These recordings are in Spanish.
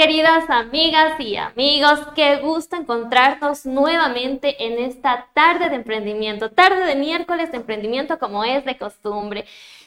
¿qué tal queridas amigas y amigos? Qué gusto encontrarnos nuevamente en esta tarde de emprendimiento, tarde de miércoles de emprendimiento como es de costumbre.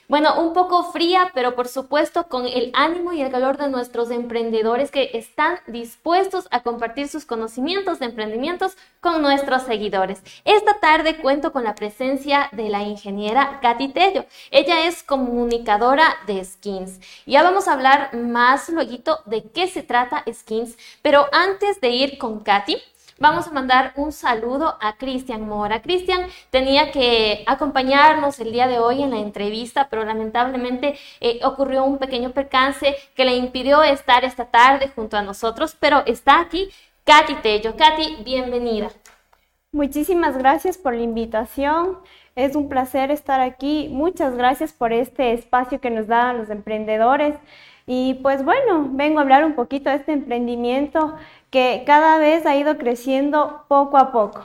Bueno, un poco fría, pero por supuesto con el ánimo y el calor de nuestros emprendedores que están dispuestos a compartir sus conocimientos de emprendimientos con nuestros seguidores. Esta tarde cuento con la presencia de la ingeniera Katy Tello. Ella es comunicadora de Skins. Ya vamos a hablar más luego de qué se trata Skins, pero antes de ir con Katy, Vamos a mandar un saludo a Cristian Mora. Cristian tenía que acompañarnos el día de hoy en la entrevista, pero lamentablemente eh, ocurrió un pequeño percance que le impidió estar esta tarde junto a nosotros, pero está aquí Katy Tello. Katy, bienvenida. Muchísimas gracias por la invitación. Es un placer estar aquí. Muchas gracias por este espacio que nos dan los emprendedores. Y pues bueno, vengo a hablar un poquito de este emprendimiento que cada vez ha ido creciendo poco a poco.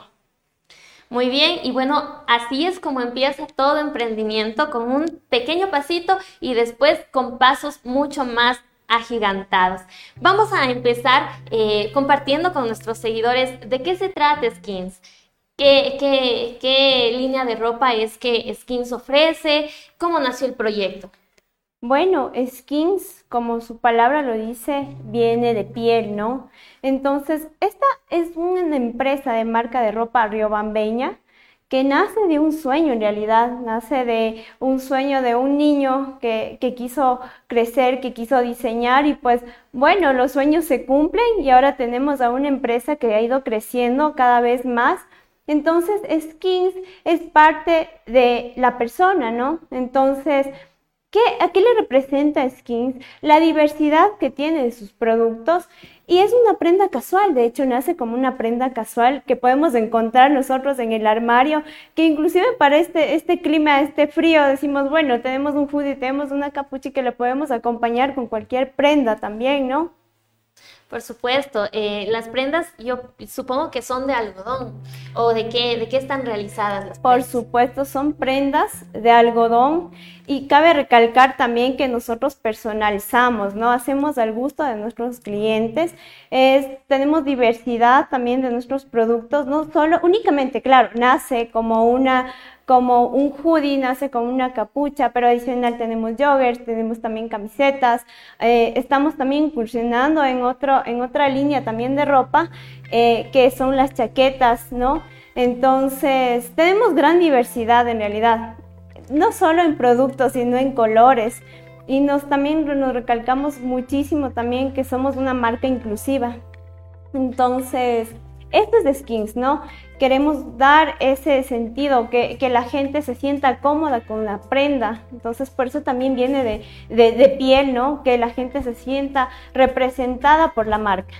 Muy bien, y bueno, así es como empieza todo emprendimiento, con un pequeño pasito y después con pasos mucho más agigantados. Vamos a empezar eh, compartiendo con nuestros seguidores de qué se trata Skins. ¿Qué, qué, qué línea de ropa es que Skins ofrece? ¿Cómo nació el proyecto? Bueno, skins, como su palabra lo dice, viene de piel, ¿no? Entonces, esta es una empresa de marca de ropa riobambeña que nace de un sueño en realidad, nace de un sueño de un niño que, que, quiso crecer, que quiso diseñar y pues bueno, los sueños se cumplen y ahora tenemos a una empresa que ha ido creciendo cada vez más. Entonces, Skins es parte de la persona, ¿no? Entonces, ¿Qué, ¿A qué le representa Skins? La diversidad que tiene de sus productos y es una prenda casual, de hecho nace como una prenda casual que podemos encontrar nosotros en el armario, que inclusive para este, este clima, este frío, decimos, bueno, tenemos un hoodie, tenemos una capucha que le podemos acompañar con cualquier prenda también, ¿no? Por supuesto, eh, las prendas yo supongo que son de algodón o de qué, de qué están realizadas las Por supuesto, son prendas de algodón y cabe recalcar también que nosotros personalizamos, ¿no? Hacemos al gusto de nuestros clientes, es, tenemos diversidad también de nuestros productos, no solo, únicamente, claro, nace como una como un hoodie, nace con una capucha, pero adicional tenemos joggers, tenemos también camisetas, eh, estamos también incursionando en, otro, en otra línea también de ropa, eh, que son las chaquetas, ¿no? Entonces, tenemos gran diversidad en realidad, no solo en productos, sino en colores. Y nos también nos recalcamos muchísimo también que somos una marca inclusiva. Entonces, esto es de skins, ¿no? Queremos dar ese sentido, que, la gente se sienta cómoda con la prenda. Entonces, por eso también viene de, de piel, ¿no? Que la gente se sienta representada por la marca.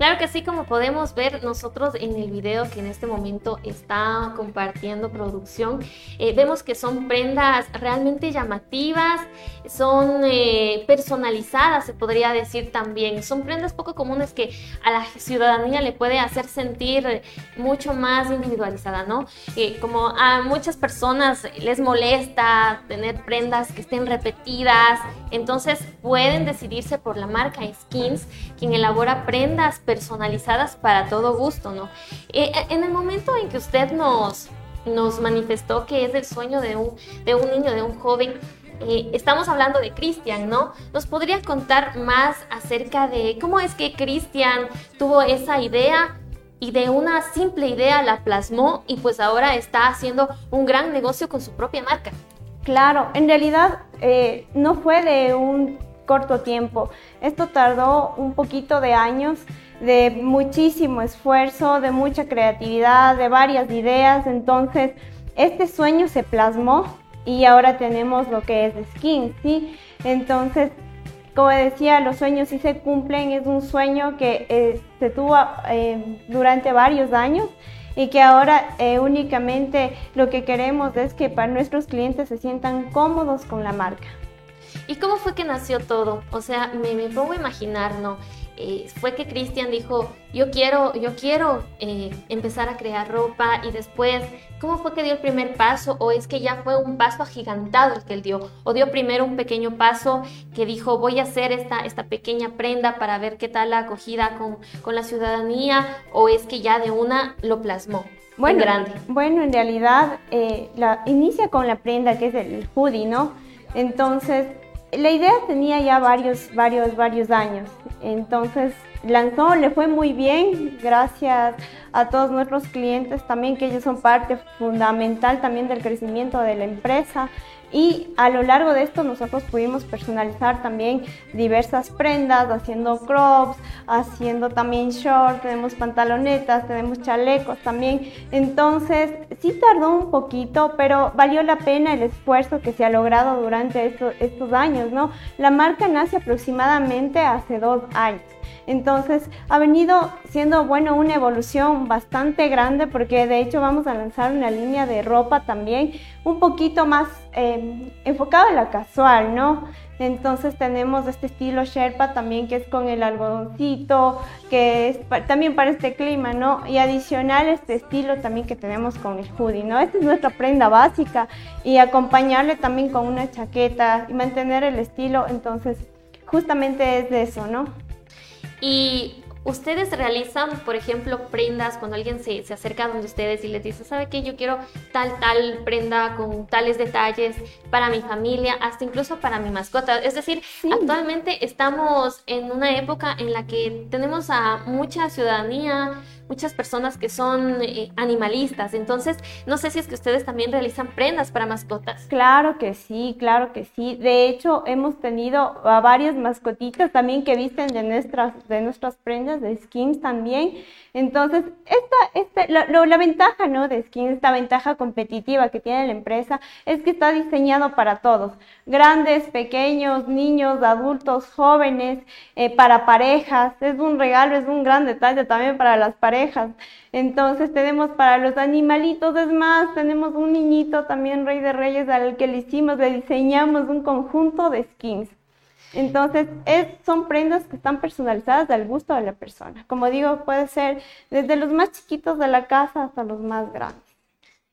Claro que sí, como podemos ver nosotros en el video que en este momento está compartiendo producción, eh, vemos que son prendas realmente llamativas, son eh, personalizadas, se podría decir también. Son prendas poco comunes que a la ciudadanía le puede hacer sentir mucho más individualizada, ¿no? Eh, como a muchas personas les molesta tener prendas que estén repetidas, entonces pueden decidirse por la marca Skins, quien elabora prendas personalizadas para todo gusto, ¿no? Eh, eh, en el momento en que usted nos, nos manifestó que es el sueño de un, de un niño, de un joven, eh, estamos hablando de Cristian, ¿no? ¿Nos podría contar más acerca de cómo es que Cristian tuvo esa idea y de una simple idea la plasmó y pues ahora está haciendo un gran negocio con su propia marca? Claro, en realidad no fue de un corto tiempo. Esto tardó un poquito de años de muchísimo esfuerzo, de mucha creatividad, de varias ideas. Entonces, este sueño se plasmó y ahora tenemos lo que es Skin, ¿sí? Entonces, como decía, los sueños sí se cumplen, es un sueño que eh, se tuvo eh, durante varios años y que ahora eh, únicamente lo que queremos es que para nuestros clientes se sientan cómodos con la marca. ¿Y cómo fue que nació todo? O sea, me, me a imaginar, ¿no? Eh, fue que Cristian dijo, yo quiero, yo quiero eh, empezar a crear ropa y después, ¿cómo fue que dio el primer paso? ¿O es que ya fue un paso agigantado el que él dio? ¿O dio primero un pequeño paso que dijo, voy a hacer esta, esta pequeña prenda para ver qué tal la acogida con, con la ciudadanía? ¿O es que ya de una lo plasmó? Bueno, en grande. bueno, en realidad eh, la, inicia con la prenda que es el hoodie, ¿no? Entonces, la idea tenía ya varios, varios, varios años. Entonces lanzó, le fue muy bien, gracias a todos nuestros clientes también, que ellos son parte fundamental también del crecimiento de la empresa. Y a lo largo de esto nosotros pudimos personalizar también diversas prendas, haciendo crops, haciendo también shorts, tenemos pantalonetas, tenemos chalecos también. Entonces sí tardó un poquito, pero valió la pena el esfuerzo que se ha logrado durante estos, estos años, ¿no? La marca nace aproximadamente hace dos años. Entonces ha venido siendo, bueno, una evolución bastante grande porque de hecho vamos a lanzar una línea de ropa también un poquito más eh, enfocada en la casual, ¿no? Entonces tenemos este estilo Sherpa también que es con el algodoncito, que es también para este clima, ¿no? Y adicional este estilo también que tenemos con el hoodie, ¿no? Esta es nuestra prenda básica y acompañarle también con una chaqueta y mantener el estilo, entonces justamente es de eso, ¿no? Y ustedes realizan, por ejemplo, prendas cuando alguien se, se acerca donde ustedes y les dice, ¿sabe qué? Yo quiero tal, tal prenda con tales detalles para mi familia, hasta incluso para mi mascota. Es decir, actualmente estamos en una época en la que tenemos a mucha ciudadanía, muchas personas que son eh, animalistas. Entonces, no sé si es que ustedes también realizan prendas para mascotas. Claro que sí, claro que sí. De hecho, hemos tenido a varias mascotitas también que visten de nuestras, de nuestras prendas, de skins también. Entonces, esta, este, la, ventaja ¿no? de skins, esta ventaja competitiva que tiene la empresa, es que está diseñado para todos. Grandes, pequeños, niños, adultos, jóvenes, eh, para parejas. Es un regalo, es un gran detalle también para las parejas entonces tenemos para los animalitos, es más, tenemos un niñito también rey de reyes al que le hicimos, le diseñamos un conjunto de skins. Entonces, es, son prendas que están personalizadas al gusto de la persona. Como digo, puede ser desde los más chiquitos de la casa hasta los más grandes.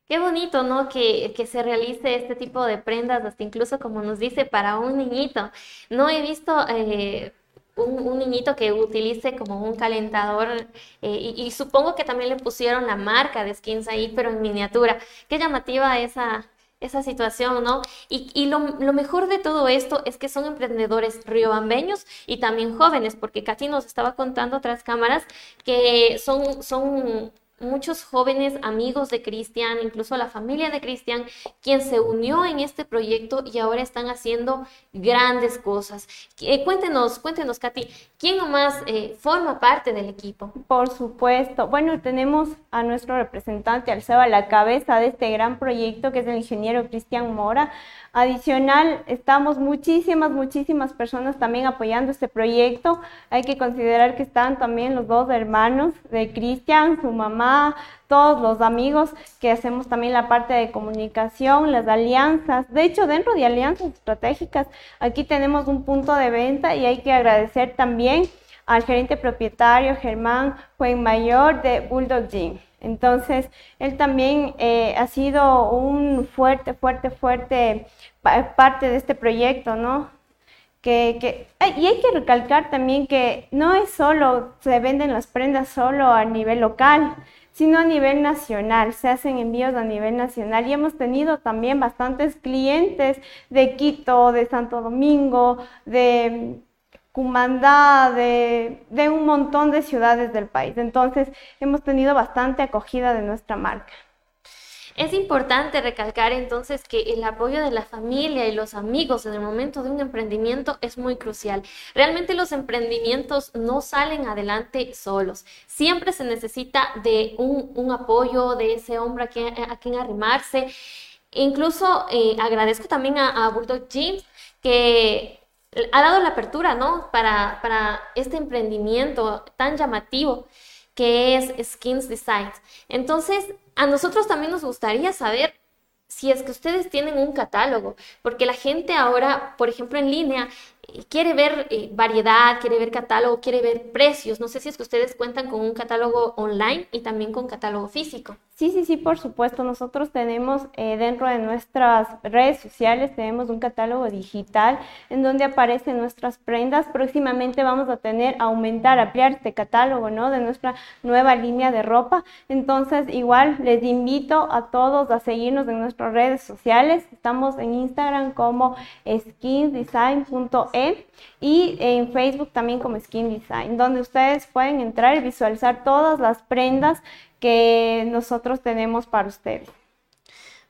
Qué bonito, ¿no? Que, que, se realice este tipo de prendas, hasta incluso como nos dice, para un niñito. No he visto eh, un, niñito que utilice como un calentador eh, y, supongo que también le pusieron la marca de skins ahí, pero en miniatura. Qué llamativa esa, esa situación, ¿no? Y, y lo, lo, mejor de todo esto es que son emprendedores riobambeños y también jóvenes, porque Katy nos estaba contando otras cámaras que son, son muchos jóvenes amigos de Cristian, incluso la familia de Cristian, quien se unió en este proyecto y ahora están haciendo grandes cosas. Eh, cuéntenos, cuéntenos, Katy, ¿quién nomás eh, forma parte del equipo? Por supuesto. Bueno, tenemos a nuestro representante, Alceba, a la cabeza de este gran proyecto, que es el ingeniero Cristian Mora. Adicional, estamos muchísimas, muchísimas personas también apoyando este proyecto. Hay que considerar que están también los dos hermanos de Cristian, su mamá, todos los amigos que hacemos también la parte de comunicación, las alianzas. De hecho, dentro de alianzas estratégicas, aquí tenemos un punto de venta y hay que agradecer también al gerente propietario Germán Mayor de Bulldog Gym. Entonces, él también eh, ha sido un fuerte, fuerte, fuerte parte de este proyecto, ¿no? Que, que, y hay que recalcar también que no es solo, se venden las prendas solo a nivel local, sino a nivel nacional, se hacen envíos a nivel nacional y hemos tenido también bastantes clientes de Quito, de Santo Domingo, de Cumandá, de, de un montón de ciudades del país. Entonces hemos tenido bastante acogida de nuestra marca. Es importante recalcar entonces que el apoyo de la familia y los amigos en el momento de un emprendimiento es muy crucial. Realmente los emprendimientos no salen adelante solos. Siempre se necesita de un, apoyo de ese hombre a quien, a quien arrimarse. Incluso eh, agradezco también a, a Bulldog Jeans que ha dado la apertura, ¿no? Para, para este emprendimiento tan llamativo que es Skins Design. Entonces, a nosotros también nos gustaría saber si es que ustedes tienen un catálogo, porque la gente ahora, por ejemplo, en línea, quiere ver eh, variedad, quiere ver catálogo, quiere ver precios. No sé si es que ustedes cuentan con un catálogo online y también con catálogo físico. Sí, sí, sí, por supuesto. Nosotros tenemos eh, dentro de nuestras redes sociales, tenemos un catálogo digital en donde aparecen nuestras prendas. Próximamente vamos a tener, aumentar, ampliar este catálogo, ¿no? De nuestra nueva línea de ropa. Entonces, igual les invito a todos a seguirnos en nuestras redes sociales. Estamos en Instagram como y en Facebook también como Skin Design, donde ustedes pueden entrar y visualizar todas las prendas que nosotros tenemos para ustedes.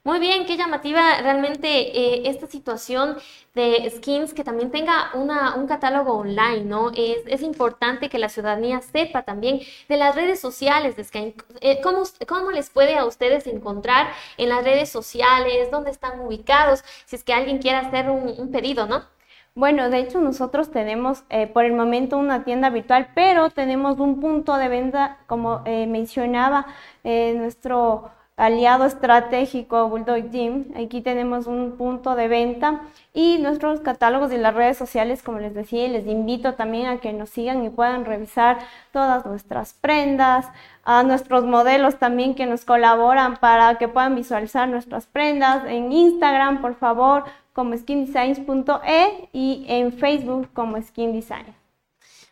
Muy bien, qué llamativa realmente eh, esta situación de skins que también tenga una, un catálogo online, ¿no? Es, es, importante que la ciudadanía sepa también de las redes sociales de Skins. Eh, ¿cómo, ¿Cómo les puede a ustedes encontrar en las redes sociales? ¿Dónde están ubicados? Si es que alguien quiere hacer un pedido, ¿no? Bueno, de hecho nosotros tenemos eh, por el momento una tienda virtual, pero tenemos un punto de venta, como eh, mencionaba eh, nuestro aliado estratégico Bulldog Gym. Aquí tenemos un punto de venta y nuestros catálogos y las redes sociales, como les decía, les invito también a que nos sigan y puedan revisar todas nuestras prendas, a nuestros modelos también que nos colaboran para que puedan visualizar nuestras prendas en Instagram, por favor, como skindesigns.e y en Facebook como Skin Design.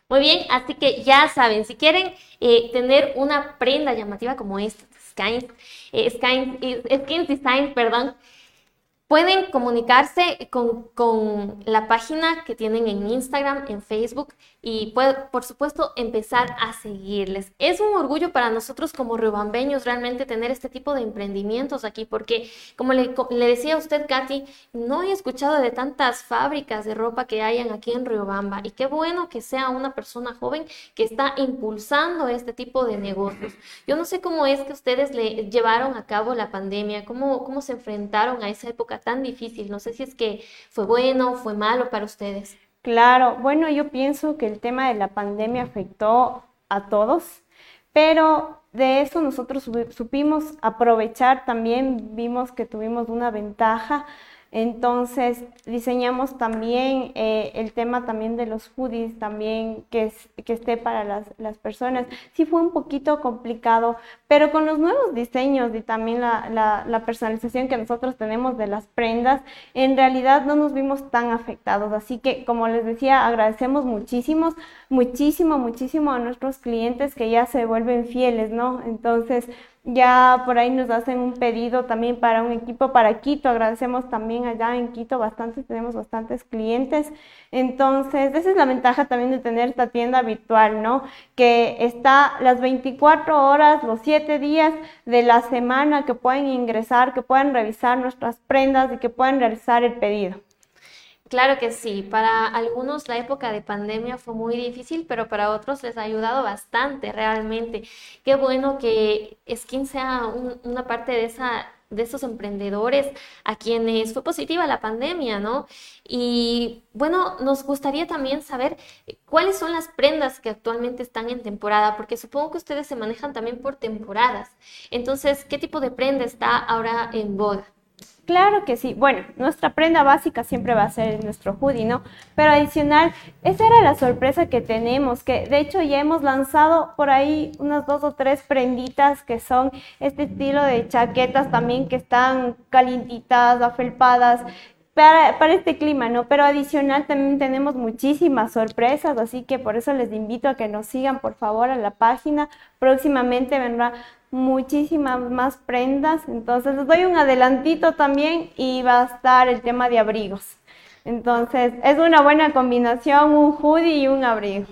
Muy bien, así que ya saben, si quieren eh, tener una prenda llamativa como esta, Skin, eh, eh, Skin Design, perdón, Pueden comunicarse con, con, la página que tienen en Instagram, en Facebook y por supuesto empezar a seguirles. Es un orgullo para nosotros como riobambeños realmente tener este tipo de emprendimientos aquí porque como le, le, decía a usted, Katy, no he escuchado de tantas fábricas de ropa que hayan aquí en Riobamba y qué bueno que sea una persona joven que está impulsando este tipo de negocios. Yo no sé cómo es que ustedes le llevaron a cabo la pandemia, cómo, cómo se enfrentaron a esa época tan difícil. No sé si es que fue bueno, fue malo para ustedes. Claro, bueno, yo pienso que el tema de la pandemia afectó a todos, pero de eso nosotros supimos aprovechar también, vimos que tuvimos una ventaja entonces diseñamos también eh, el tema también de los hoodies, también que, que esté para las, las, personas. Sí fue un poquito complicado, pero con los nuevos diseños y también la, la, la, personalización que nosotros tenemos de las prendas, en realidad no nos vimos tan afectados. Así que, como les decía, agradecemos muchísimo, muchísimo, muchísimo a nuestros clientes que ya se vuelven fieles, ¿no? Entonces, ya por ahí nos hacen un pedido también para un equipo para Quito. Agradecemos también allá en Quito bastantes, tenemos bastantes clientes. Entonces, esa es la ventaja también de tener esta tienda virtual, ¿no? Que está las 24 horas, los 7 días de la semana que pueden ingresar, que pueden revisar nuestras prendas y que pueden realizar el pedido. Claro que sí, para algunos la época de pandemia fue muy difícil, pero para otros les ha ayudado bastante realmente. Qué bueno que Skin sea una parte de esa de esos emprendedores a quienes fue positiva la pandemia, ¿no? Y bueno, nos gustaría también saber cuáles son las prendas que actualmente están en temporada, porque supongo que ustedes se manejan también por temporadas. Entonces, ¿qué tipo de prenda está ahora en boga? Claro que sí. Bueno, nuestra prenda básica siempre va a ser nuestro hoodie, ¿no? Pero adicional, esa era la sorpresa que tenemos, que de hecho ya hemos lanzado por ahí unas dos o tres prenditas que son este estilo de chaquetas también que están calientitas, afelpadas, para, para, este clima, ¿no? Pero adicional también tenemos muchísimas sorpresas, así que por eso les invito a que nos sigan por favor a la página. Próximamente vendrá muchísimas más prendas, entonces les doy un adelantito también y va a estar el tema de abrigos. Entonces es una buena combinación, un hoodie y un abrigo.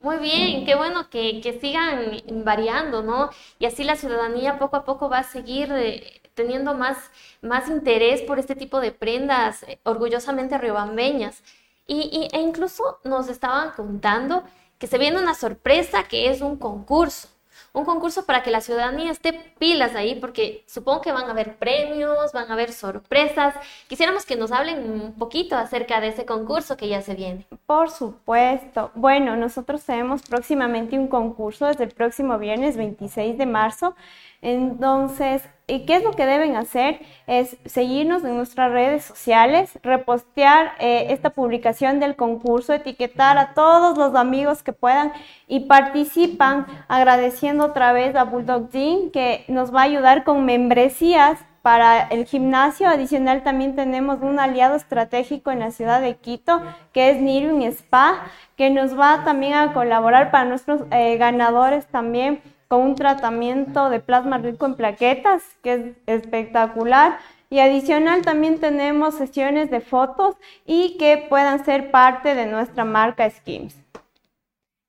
Muy bien, qué bueno que, que sigan variando, ¿no? Y así la ciudadanía poco a poco va a seguir eh, teniendo más, más interés por este tipo de prendas eh, orgullosamente riobambeñas. Y, e incluso nos estaban contando que se viene una sorpresa que es un concurso un concurso para que la ciudadanía esté pilas ahí, porque supongo que van a haber premios, van a haber sorpresas. Quisiéramos que nos hablen un poquito acerca de ese concurso que ya se viene. Por supuesto. Bueno, nosotros tenemos próximamente un concurso desde el próximo viernes 26 de marzo. Entonces, ¿Y qué es lo que deben hacer? Es seguirnos en nuestras redes sociales, repostear eh, esta publicación del concurso, etiquetar a todos los amigos que puedan y participan agradeciendo otra vez a Bulldog Gym que nos va a ayudar con membresías para el gimnasio adicional también tenemos un aliado estratégico en la ciudad de Quito, que es Nirun Spa, que nos va también a colaborar para nuestros eh, ganadores también con un tratamiento de plasma rico en plaquetas, que es espectacular. Y adicional también tenemos sesiones de fotos y que puedan ser parte de nuestra marca Skims.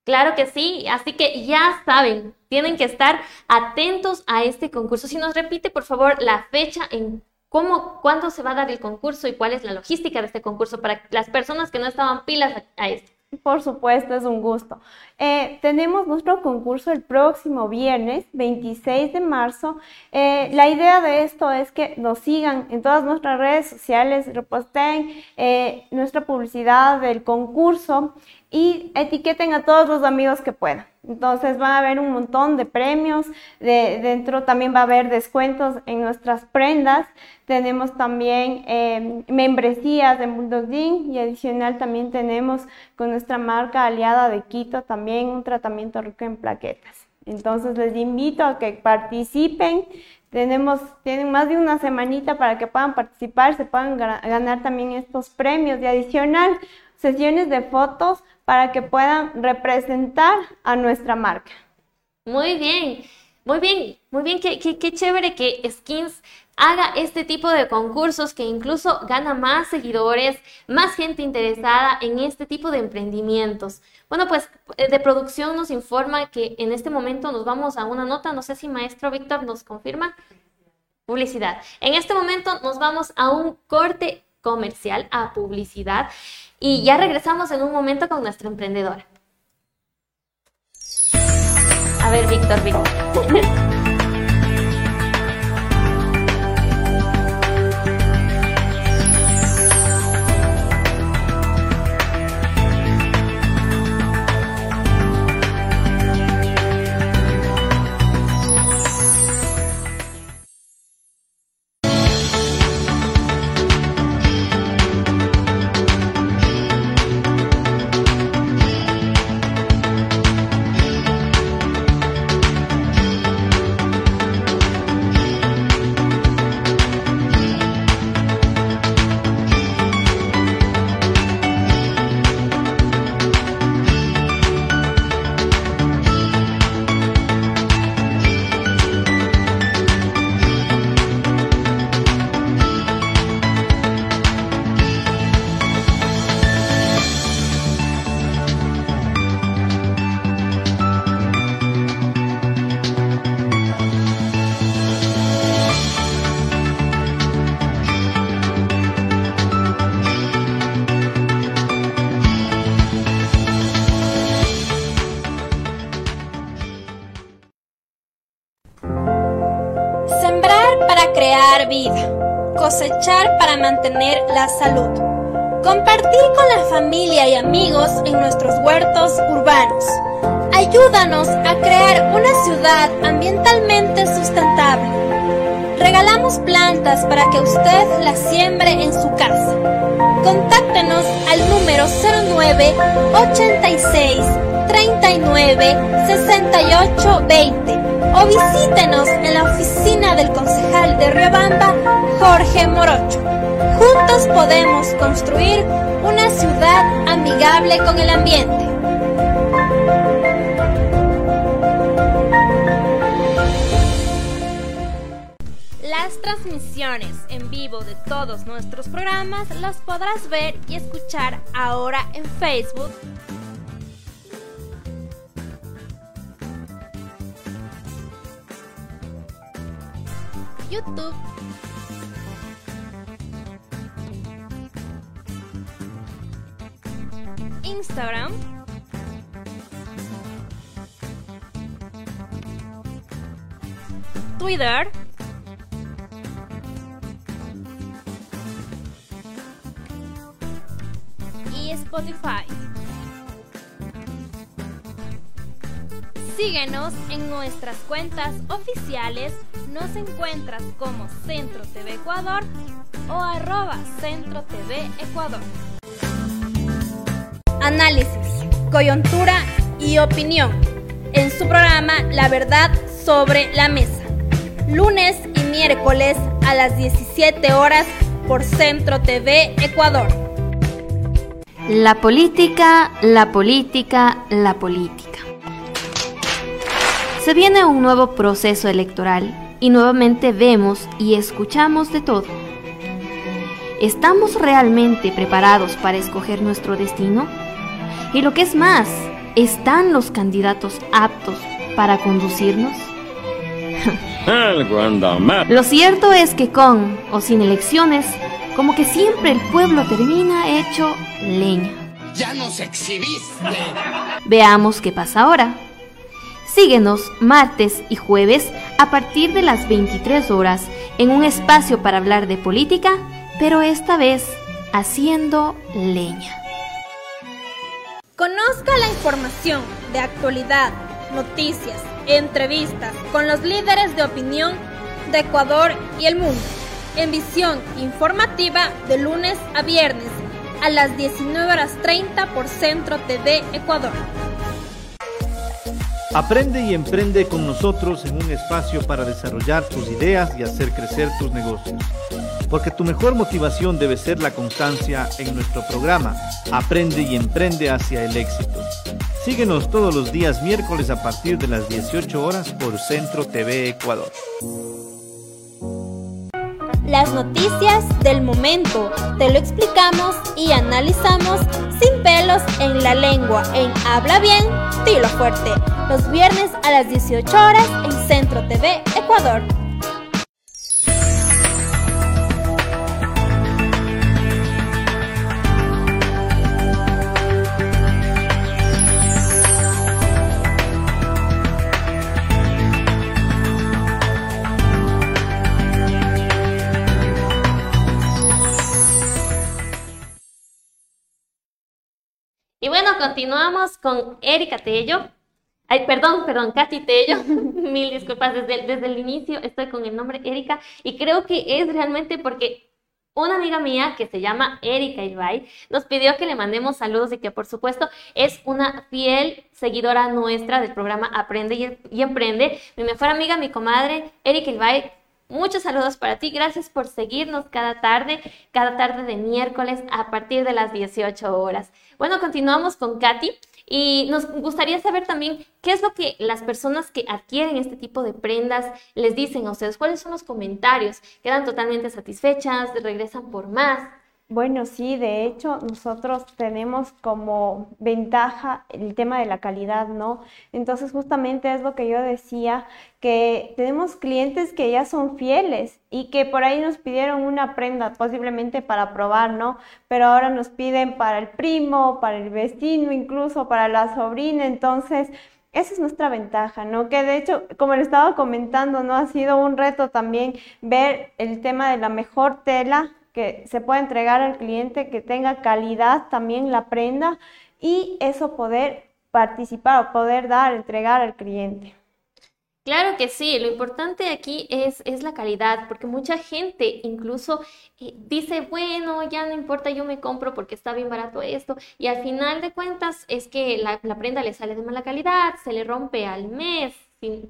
Claro que sí, así que ya saben, tienen que estar atentos a este concurso. Si nos repite, por favor, la fecha en cómo, cuándo se va a dar el concurso y cuál es la logística de este concurso para las personas que no estaban pilas a, esto. Por supuesto, es un gusto. Eh, tenemos nuestro concurso el próximo viernes, 26 de marzo. Eh, la idea de esto es que nos sigan en todas nuestras redes sociales, reposten eh, nuestra publicidad del concurso y etiqueten a todos los amigos que puedan. Entonces va a haber un montón de premios, de, dentro también va a haber descuentos en nuestras prendas, tenemos también em, membresías en Bulldog y adicional también tenemos con nuestra marca aliada de Quito también un tratamiento rico en plaquetas. Entonces les invito a que participen, tenemos, tienen más de una semanita para que puedan participar, se puedan ganar también estos premios y adicional sesiones de fotos para que puedan representar a nuestra marca. Muy bien, muy bien, muy bien, qué, qué, chévere que Skins haga este tipo de concursos que incluso gana más seguidores, más gente interesada en este tipo de emprendimientos. Bueno, pues eh, de producción nos informa que en este momento nos vamos a una nota, no sé si maestro Víctor nos confirma. Publicidad. En este momento nos vamos a un corte comercial, a publicidad. Y ya regresamos en un momento con nuestra emprendedora. A ver, Víctor, Víctor. Mantener la salud, compartir con la familia y amigos en nuestros huertos urbanos. Ayúdanos a crear una ciudad ambientalmente sustentable. Regalamos plantas para que usted las siembre en su casa. Contáctenos al número 09 86 39 68 20 o visítenos en la oficina del concejal de Riobamba, Jorge Morocho. Juntos podemos construir una ciudad amigable con el ambiente. Las transmisiones en vivo de todos nuestros programas las podrás ver y escuchar ahora en Facebook YouTube. Instagram. Twitter. Y Spotify. Síguenos en nuestras cuentas oficiales Nos encuentras como Centro TV Ecuador o arroba Centro TV Ecuador. Análisis, coyuntura y opinión en su programa La Verdad sobre la Mesa. Lunes y miércoles a las 17 horas por Centro TV Ecuador. La política, la política, la política. Se viene un nuevo proceso electoral y nuevamente vemos y escuchamos de todo. ¿Estamos realmente preparados para escoger nuestro destino? Y lo que es más, ¿están los candidatos aptos para conducirnos? Lo cierto es que con o sin elecciones, como que siempre el pueblo termina hecho leña. Ya nos exhibiste. Veamos qué pasa ahora. Síguenos martes y jueves a partir de las 23 horas en un espacio para hablar de política, pero esta vez haciendo leña. Conozca la información de actualidad, noticias, entrevistas con los líderes de opinión de Ecuador y el mundo en visión informativa de lunes a viernes a las 19 horas 30 por Centro TV Ecuador. Aprende y emprende con nosotros en un espacio para desarrollar tus ideas y hacer crecer tus negocios. Porque tu mejor motivación debe ser la constancia en nuestro programa Aprende y emprende hacia el éxito. Síguenos todos los días miércoles a partir de las 18 horas por Centro TV Ecuador. Las noticias del momento te lo explicamos y analizamos sin pelos en la lengua en Habla Bien, Tilo Fuerte, los viernes a las 18 horas en Centro TV Ecuador. Y bueno, continuamos con Erika Tello. Ay, perdón, perdón, Katy Tello. Mil disculpas, desde, desde el inicio estoy con el nombre Erika y creo que es realmente porque una amiga mía que se llama Erika Ibai nos pidió que le mandemos saludos y que por supuesto es una fiel seguidora nuestra del programa Aprende y, Emprende. Mi mejor amiga, mi comadre, Erika Ibai, Muchos saludos para ti. Gracias por seguirnos cada tarde, cada tarde de miércoles a partir de las 18 horas. Bueno, continuamos con Katy y nos gustaría saber también qué es lo que las personas que adquieren este tipo de prendas les dicen a ustedes. ¿Cuáles son los comentarios? ¿Quedan totalmente satisfechas? ¿Regresan por más? Bueno, sí, de hecho nosotros tenemos como ventaja el tema de la calidad, ¿no? Entonces justamente es lo que yo decía, que tenemos clientes que ya son fieles y que por ahí nos pidieron una prenda posiblemente para probar, ¿no? Pero ahora nos piden para el primo, para el vecino, incluso para la sobrina, entonces... Esa es nuestra ventaja, ¿no? Que de hecho, como le estaba comentando, ¿no? Ha sido un reto también ver el tema de la mejor tela que se pueda entregar al cliente, que tenga calidad también la prenda y eso poder participar o poder dar, entregar al cliente. Claro que sí, lo importante aquí es, es la calidad, porque mucha gente incluso eh, dice, bueno, ya no importa, yo me compro porque está bien barato esto, y al final de cuentas es que la, la prenda le sale de mala calidad, se le rompe al mes,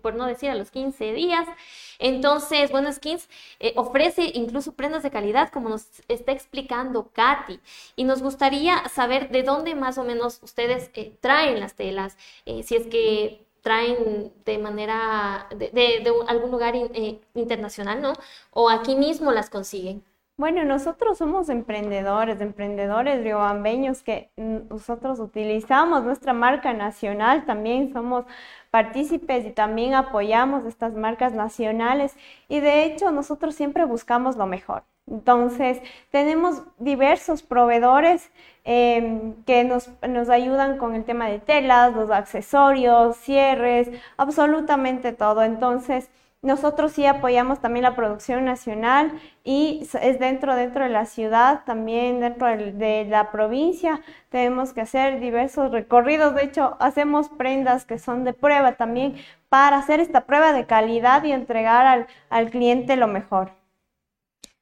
por no decir a los 15 días. Entonces, bueno, Skins eh, ofrece incluso prendas de calidad, como nos está explicando Katy. Y nos gustaría saber de dónde más o menos ustedes eh, traen las telas, eh, si es que traen de manera, de, algún lugar internacional, ¿no? O aquí mismo las consiguen. Bueno, nosotros somos emprendedores, emprendedores riobambeños que nosotros utilizamos nuestra marca nacional, también somos partícipes y también apoyamos estas marcas nacionales y de hecho nosotros siempre buscamos lo mejor. Entonces, tenemos diversos proveedores em, que nos, nos, ayudan con el tema de telas, los accesorios, cierres, absolutamente todo. Entonces, nosotros sí apoyamos también la producción nacional y es dentro, dentro de la ciudad, también dentro de la provincia. Tenemos que hacer diversos recorridos. De hecho, hacemos prendas que son de prueba también para hacer esta prueba de calidad y entregar al, al cliente lo mejor.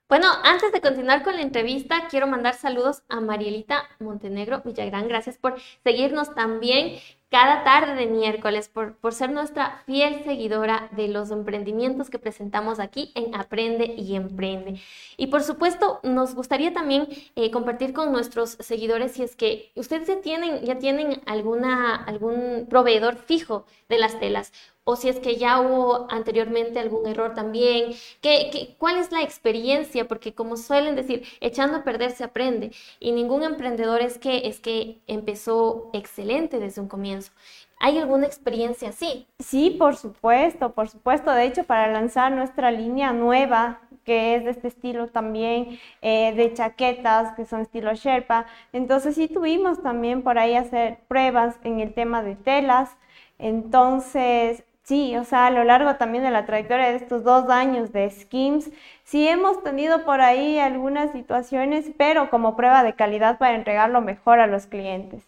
Bueno, antes de continuar con la entrevista, quiero mandar saludos a Marielita Montenegro Villagrán. Gracias por seguirnos también cada tarde de miércoles, por, por, ser nuestra fiel seguidora de los emprendimientos que presentamos aquí en Aprende y Emprende. Y por supuesto, nos gustaría también eh, compartir con nuestros seguidores si es que ustedes ya tienen, ya tienen alguna, algún proveedor fijo de las telas o si es que ya hubo anteriormente algún error también, ¿Qué, cuál es la experiencia? Porque como suelen decir, echando a perder se aprende y ningún emprendedor es que, es que empezó excelente desde un comienzo. ¿Hay alguna experiencia así? Sí, por supuesto, por supuesto. De hecho, para lanzar nuestra línea nueva, que es de este estilo también, eh, de chaquetas, que son estilo Sherpa, entonces sí tuvimos también por ahí hacer pruebas en el tema de telas. Entonces, Sí, o sea, a lo largo también de la trayectoria de estos dos años de Skims, sí hemos tenido por ahí algunas situaciones, pero como prueba de calidad para entregar lo mejor a los clientes.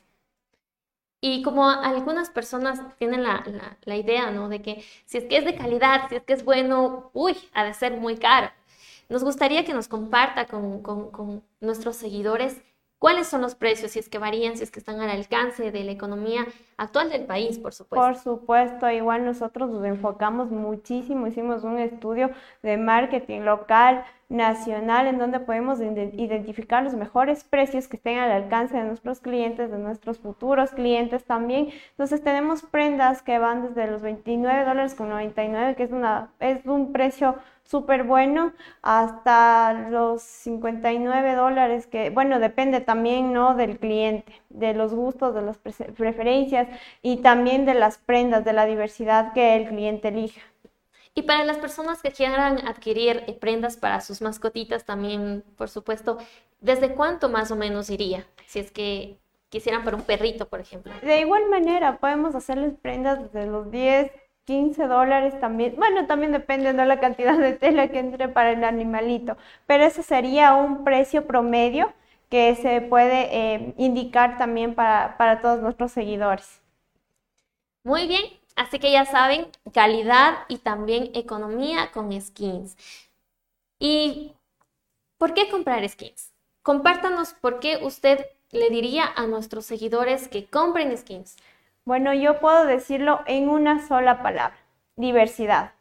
Y como algunas personas tienen la, idea, ¿no? De que si es que es de calidad, si es que es bueno, uy, ha de ser muy caro. Nos gustaría que nos comparta con, con nuestros seguidores cuáles son los precios, si es que varían, si es que están al alcance de la economía actual del país, por supuesto. Por supuesto, igual nosotros nos enfocamos muchísimo, hicimos un estudio de marketing local, nacional, en donde podemos identificar los mejores precios que estén al alcance de nuestros clientes, de nuestros futuros clientes también. Entonces tenemos prendas que van desde los 29 dólares con 99, que es, una, es un precio súper bueno hasta los 59 dólares que, bueno, depende también, ¿no? Del cliente, de los gustos, de las preferencias y también de las prendas, de la diversidad que el cliente elija. Y para las personas que quieran adquirir eh, prendas para sus mascotitas también, por supuesto, ¿desde cuánto más o menos iría? Si es que quisieran para un perrito, por ejemplo. De igual manera, podemos hacerles prendas desde los 10, 15 dólares también. Bueno, también depende de la cantidad de tela que entre para el animalito, pero ese sería un precio promedio que se puede eh, indicar también para, para todos nuestros seguidores. Muy bien, así que ya saben, calidad y también economía con skins. ¿Y por qué comprar skins? Compártanos por qué usted le diría a nuestros seguidores que compren skins. Bueno, yo puedo decirlo en una sola palabra, diversidad.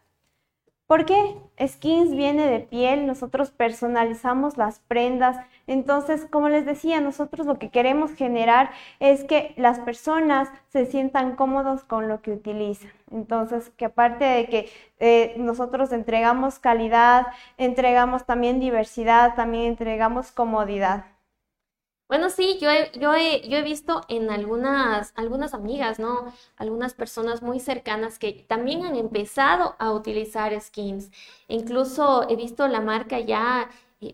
¿Por qué? Skins viene de piel, nosotros personalizamos las prendas. Entonces, como les decía, nosotros lo que queremos generar es que las personas se sientan cómodos con lo que utilizan. Entonces, que aparte de que eh, nosotros entregamos calidad, entregamos también diversidad, también entregamos comodidad. Bueno, sí, yo he, yo he, yo he visto en algunas, algunas amigas, ¿no? Algunas personas muy cercanas que también han empezado a utilizar skins. Incluso he visto la marca ya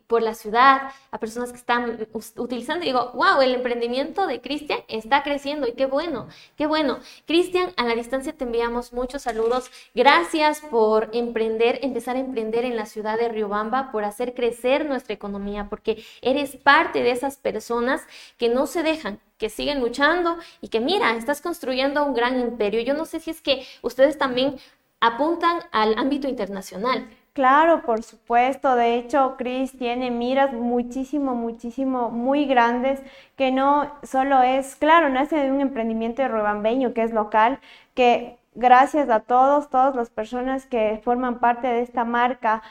por la ciudad, a personas que están utilizando. Digo, wow, el emprendimiento de Cristian está creciendo y qué bueno, qué bueno. Cristian, a la distancia te enviamos muchos saludos. Gracias por emprender, empezar a emprender en la ciudad de Riobamba, por hacer crecer nuestra economía, porque eres parte de esas personas que no se dejan, que siguen luchando y que mira, estás construyendo un gran imperio. Yo no sé si es que ustedes también apuntan al ámbito internacional. Claro, por supuesto. De hecho, Chris tiene miras muchísimo, muchísimo, muy grandes, que no solo es, claro, nace de un emprendimiento de Ruebambeño, que es local, que gracias a todos, todas las personas que forman parte de esta marca,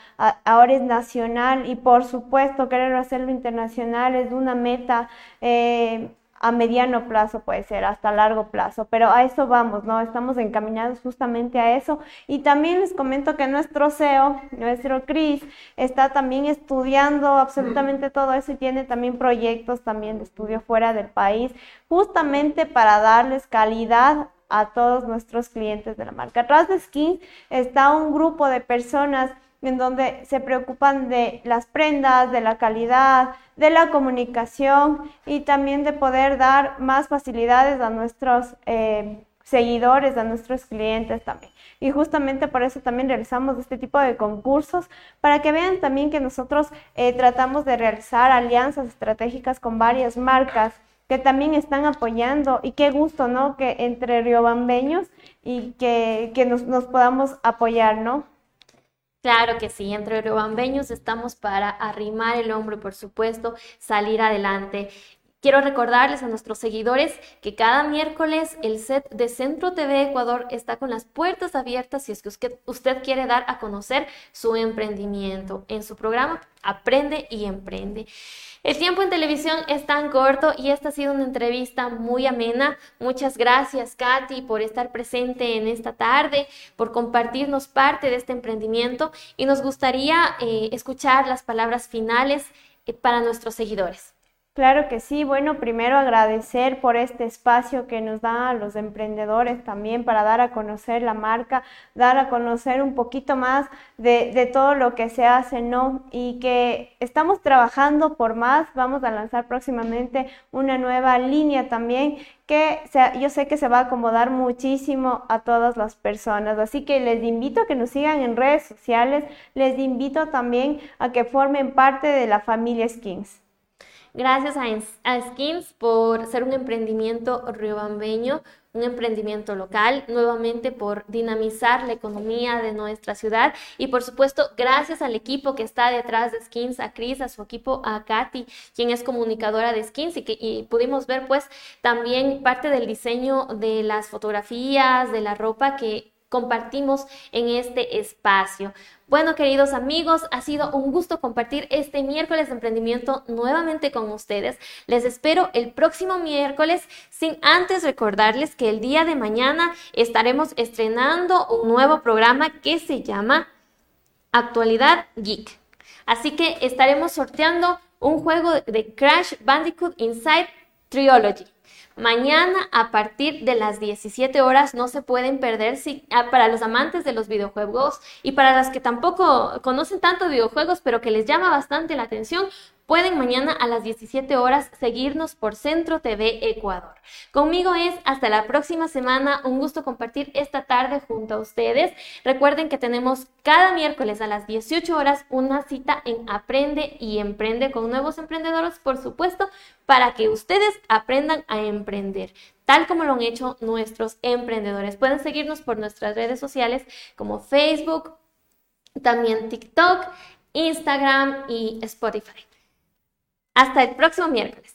ahora es nacional y por supuesto querer hacerlo internacional es una meta. Eh, a mediano plazo puede ser, hasta largo plazo, pero a eso vamos, ¿no? Estamos encaminados justamente a eso. Y también les comento que nuestro CEO, nuestro Cris, está también estudiando absolutamente todo eso y tiene también proyectos también de estudio fuera del país, justamente para darles calidad a todos nuestros clientes de la marca. Atrás de Skin está un grupo de personas en donde se preocupan de las prendas, de la calidad, de la comunicación y también de poder dar más facilidades a nuestros, eh, seguidores, a nuestros clientes también. Y justamente por eso también realizamos este tipo de concursos, para que vean también que nosotros eh, tratamos de realizar alianzas estratégicas con varias marcas que también están apoyando y qué gusto, ¿no? Que entre riobambeños y que, que nos, nos podamos apoyar, ¿no? Claro que sí, entre riobambeños estamos para arrimar el hombro por supuesto salir adelante. Quiero recordarles a nuestros seguidores que cada miércoles el set de Centro TV Ecuador está con las puertas abiertas si es que usted, quiere dar a conocer su emprendimiento en su programa Aprende y Emprende. El tiempo en televisión es tan corto y esta ha sido una entrevista muy amena. Muchas gracias, Katy, por estar presente en esta tarde, por compartirnos parte de este emprendimiento y nos gustaría eh, escuchar las palabras finales eh, para nuestros seguidores. Claro que sí. Bueno, primero agradecer por este espacio que nos da a los emprendedores también para dar a conocer la marca, dar a conocer un poquito más de, todo lo que se hace, ¿no? Y que estamos trabajando por más. Vamos a lanzar próximamente una nueva línea también que yo sé que se va a acomodar muchísimo a todas las personas. Así que les invito a que nos sigan en redes sociales. Les invito también a que formen parte de la familia Skins. Gracias a, Skins por ser un emprendimiento riobambeño, un emprendimiento local, nuevamente por dinamizar la economía de nuestra ciudad. Y por supuesto gracias al equipo que está detrás de Skins, a Cris, a su equipo, a Katy, quien es comunicadora de Skins y que y pudimos ver pues también parte del diseño de las fotografías, de la ropa que compartimos en este espacio. Bueno, queridos amigos, ha sido un gusto compartir este miércoles de emprendimiento nuevamente con ustedes. Les espero el próximo miércoles, sin antes recordarles que el día de mañana estaremos estrenando un nuevo programa que se llama Actualidad Geek. Así que estaremos sorteando un juego de Crash Bandicoot Inside Trilogy. Mañana a partir de las 17 horas no se pueden perder si, ah, para los amantes de los videojuegos y para las que tampoco conocen tanto videojuegos pero que les llama bastante la atención, Pueden mañana a las 17 horas seguirnos por Centro TV Ecuador. Conmigo es hasta la próxima semana. Un gusto compartir esta tarde junto a ustedes. Recuerden que tenemos cada miércoles a las 18 horas una cita en Aprende y Emprende con nuevos emprendedores, por supuesto, para que ustedes aprendan a emprender tal como lo han hecho nuestros emprendedores. Pueden seguirnos por nuestras redes sociales como Facebook, también TikTok, Instagram y Spotify. Hasta el próximo miércoles.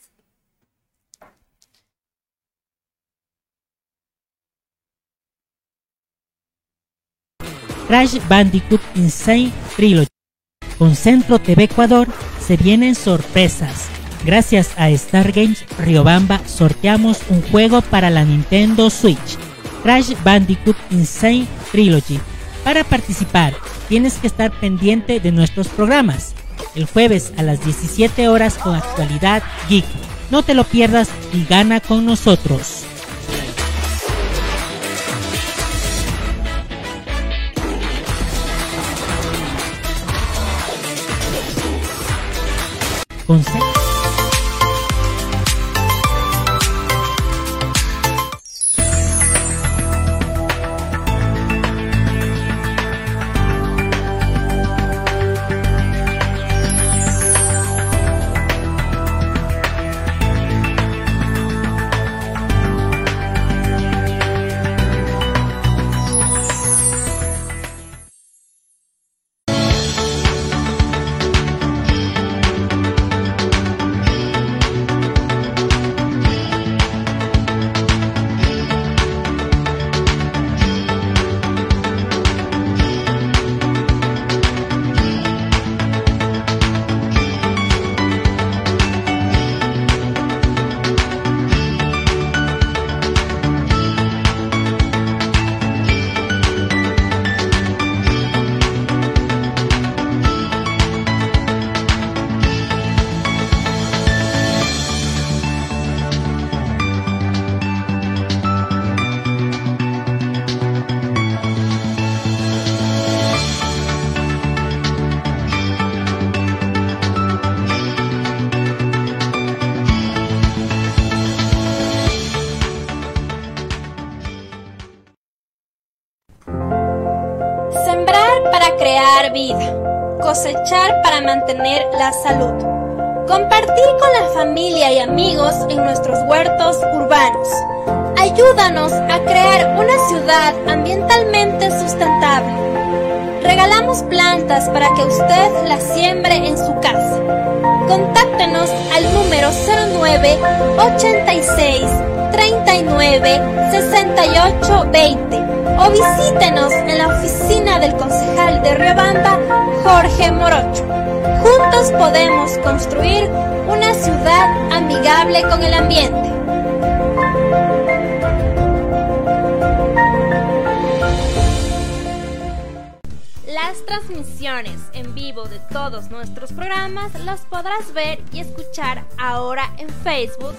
Crash Bandicoot Insane Trilogy. Con Centro TV Ecuador se vienen sorpresas. Gracias a Star Games Riobamba sorteamos un juego para la Nintendo Switch. Crash Bandicoot Insane Trilogy. Para participar, tienes que estar pendiente de nuestros programas el jueves a las 17 horas con actualidad geek. No te lo pierdas y gana con nosotros. Cosechar para mantener la salud, compartir con la familia y amigos en nuestros huertos urbanos. Ayúdanos a crear una ciudad ambientalmente sustentable. Regalamos plantas para que usted las siembre en su casa. Contáctenos al número 09 86 39 68 20 o visítenos en la oficina del concejal de Riobamba, Jorge Morocho. Juntos podemos construir una ciudad amigable con el ambiente. Las transmisiones en vivo de todos nuestros programas las podrás ver y escuchar ahora en Facebook.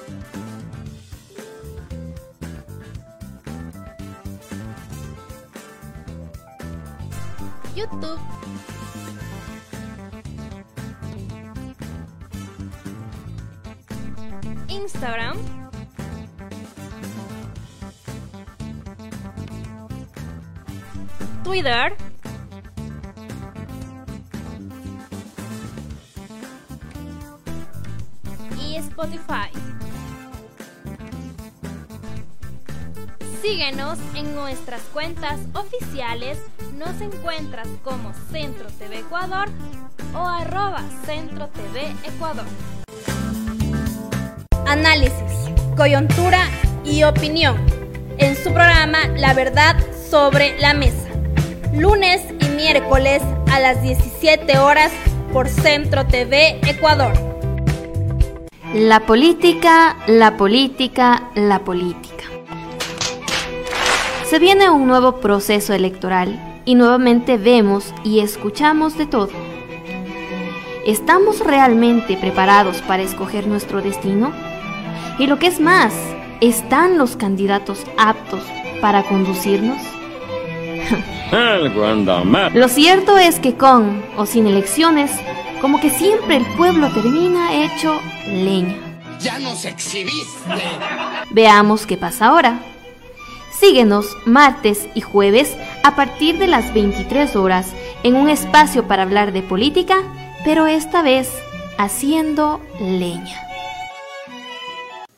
YouTube. Instagram. Twitter. Y Spotify. Síguenos en nuestras cuentas oficiales. Nos encuentras como Centro TV Ecuador o arroba Centro TV Ecuador. Análisis, coyuntura y opinión. En su programa La Verdad sobre la Mesa. Lunes y miércoles a las 17 horas por Centro TV Ecuador. La política, la política, la política. Se viene un nuevo proceso electoral y nuevamente vemos y escuchamos de todo. ¿Estamos realmente preparados para escoger nuestro destino? Y lo que es más, ¿están los candidatos aptos para conducirnos? Algo anda mal. Lo cierto es que con o sin elecciones, como que siempre el pueblo termina hecho leña. Ya nos exhibiste. Veamos qué pasa ahora. Síguenos martes y jueves a partir de las 23 horas en un espacio para hablar de política, pero esta vez haciendo leña.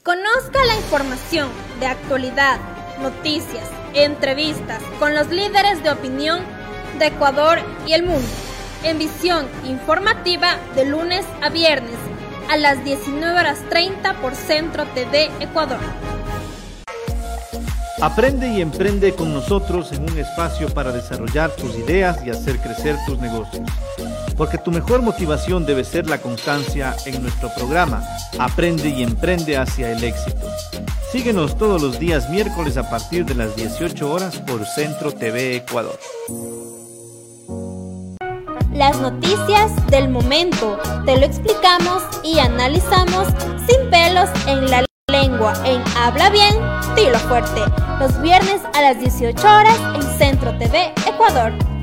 Conozca la información de actualidad, noticias, entrevistas con los líderes de opinión de Ecuador y el mundo en visión informativa de lunes a viernes a las 19 horas 30 por Centro TV Ecuador. Aprende y emprende con nosotros en un espacio para desarrollar tus ideas y hacer crecer tus negocios. Porque tu mejor motivación debe ser la constancia en nuestro programa Aprende y emprende hacia el éxito. Síguenos todos los días miércoles a partir de las 18 horas por Centro TV Ecuador. Las noticias del momento te lo explicamos y analizamos sin pelos en la lengua en Habla Bien, Tilo Fuerte, los viernes a las 18 horas en Centro TV Ecuador.